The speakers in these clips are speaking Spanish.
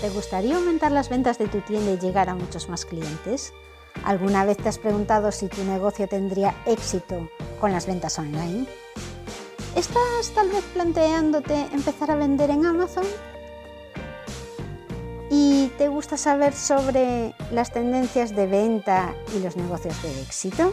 ¿te gustaría aumentar las ventas de tu tienda y llegar a muchos más clientes? ¿Alguna vez te has preguntado si tu negocio tendría éxito con las ventas online? ¿Estás tal vez planteándote empezar a vender en Amazon? ¿Y te gusta saber sobre las tendencias de venta y los negocios de éxito?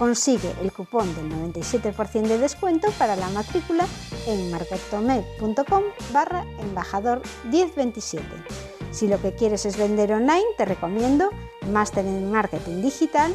Consigue el cupón del 97% de descuento para la matrícula en marketome.com barra embajador 1027. Si lo que quieres es vender online, te recomiendo Máster en Marketing Digital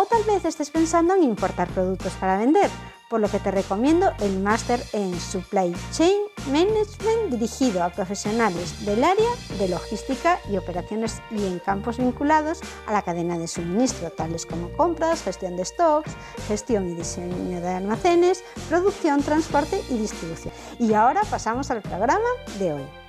O tal vez estés pensando en importar productos para vender, por lo que te recomiendo el máster en Supply Chain Management dirigido a profesionales del área de logística y operaciones y en campos vinculados a la cadena de suministro, tales como compras, gestión de stocks, gestión y diseño de almacenes, producción, transporte y distribución. Y ahora pasamos al programa de hoy.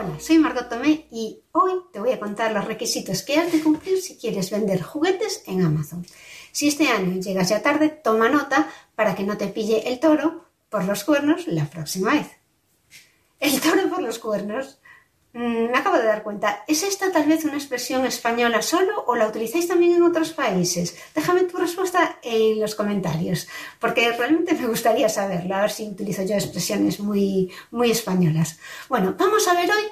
Hola, soy Margot Tomé y hoy te voy a contar los requisitos que has de cumplir si quieres vender juguetes en Amazon. Si este año llegas ya tarde, toma nota para que no te pille el toro por los cuernos la próxima vez. El toro por los cuernos me acabo de dar cuenta. ¿Es esta tal vez una expresión española solo o la utilizáis también en otros países? Déjame tu respuesta en los comentarios, porque realmente me gustaría saberlo, a ver si utilizo yo expresiones muy, muy españolas. Bueno, vamos a ver hoy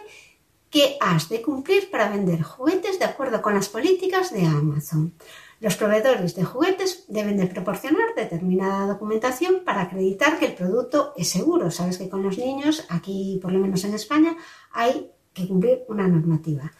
qué has de cumplir para vender juguetes de acuerdo con las políticas de Amazon. Los proveedores de juguetes deben de proporcionar determinada documentación para acreditar que el producto es seguro. Sabes que con los niños, aquí por lo menos en España, hay que cumplir una normativa.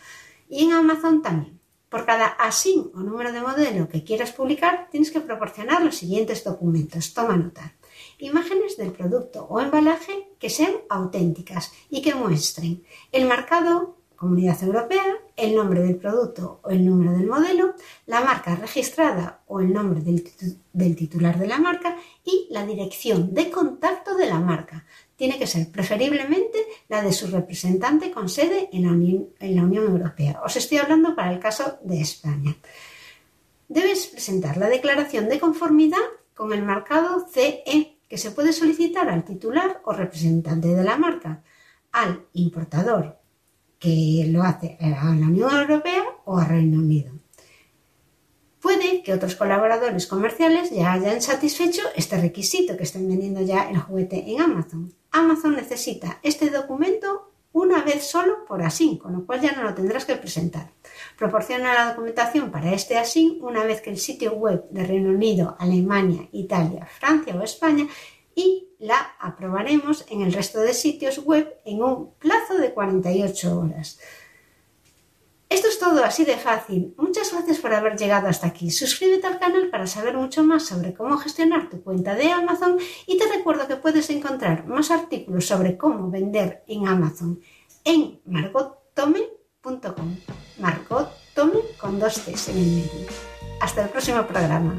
Y en Amazon también. Por cada ASIN o número de modelo que quieras publicar, tienes que proporcionar los siguientes documentos. Toma nota. Imágenes del producto o embalaje que sean auténticas y que muestren el marcado Comunidad Europea, el nombre del producto o el número del modelo, la marca registrada o el nombre del, titular de la marca y la dirección de contacto de la marca. Tiene que ser preferiblemente la de su representante con sede en la, Unión, Europea. Os estoy hablando para el caso de España. Debes presentar la declaración de conformidad con el marcado CE que se puede solicitar al titular o representante de la marca, al importador que lo hace a la Unión Europea o a Reino Unido. Puede que otros colaboradores comerciales ya hayan satisfecho este requisito que estén vendiendo ya el juguete en Amazon. Amazon necesita este documento una vez solo por ASIN, con lo cual ya no lo tendrás que presentar. Proporciona la documentación para este ASIN una vez que el sitio web de Reino Unido, Alemania, Italia, Francia o España y la aprobaremos en el resto de sitios web en un plazo de 48 horas. Esto es todo así de fácil. Muchas gracias por haber llegado hasta aquí. Suscríbete al canal para saber mucho más sobre cómo gestionar tu cuenta de Amazon y te recuerdo que puedes encontrar más artículos sobre cómo vender en Amazon en margottome.com. Margot con dos T's en el medio. Hasta el próximo programa.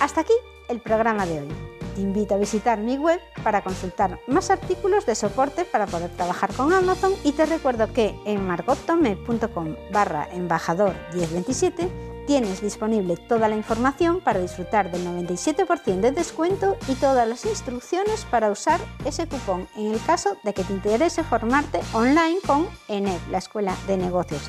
Hasta aquí el programa de hoy. Te invito a visitar mi web para consultar más artículos de soporte para poder trabajar con Amazon. Y te recuerdo que en margottome.com barra embajador 1027 Tienes disponible toda la información para disfrutar del 97% de descuento y todas las instrucciones para usar ese cupón en el caso de que te interese formarte online con ENED, la Escuela de Negocios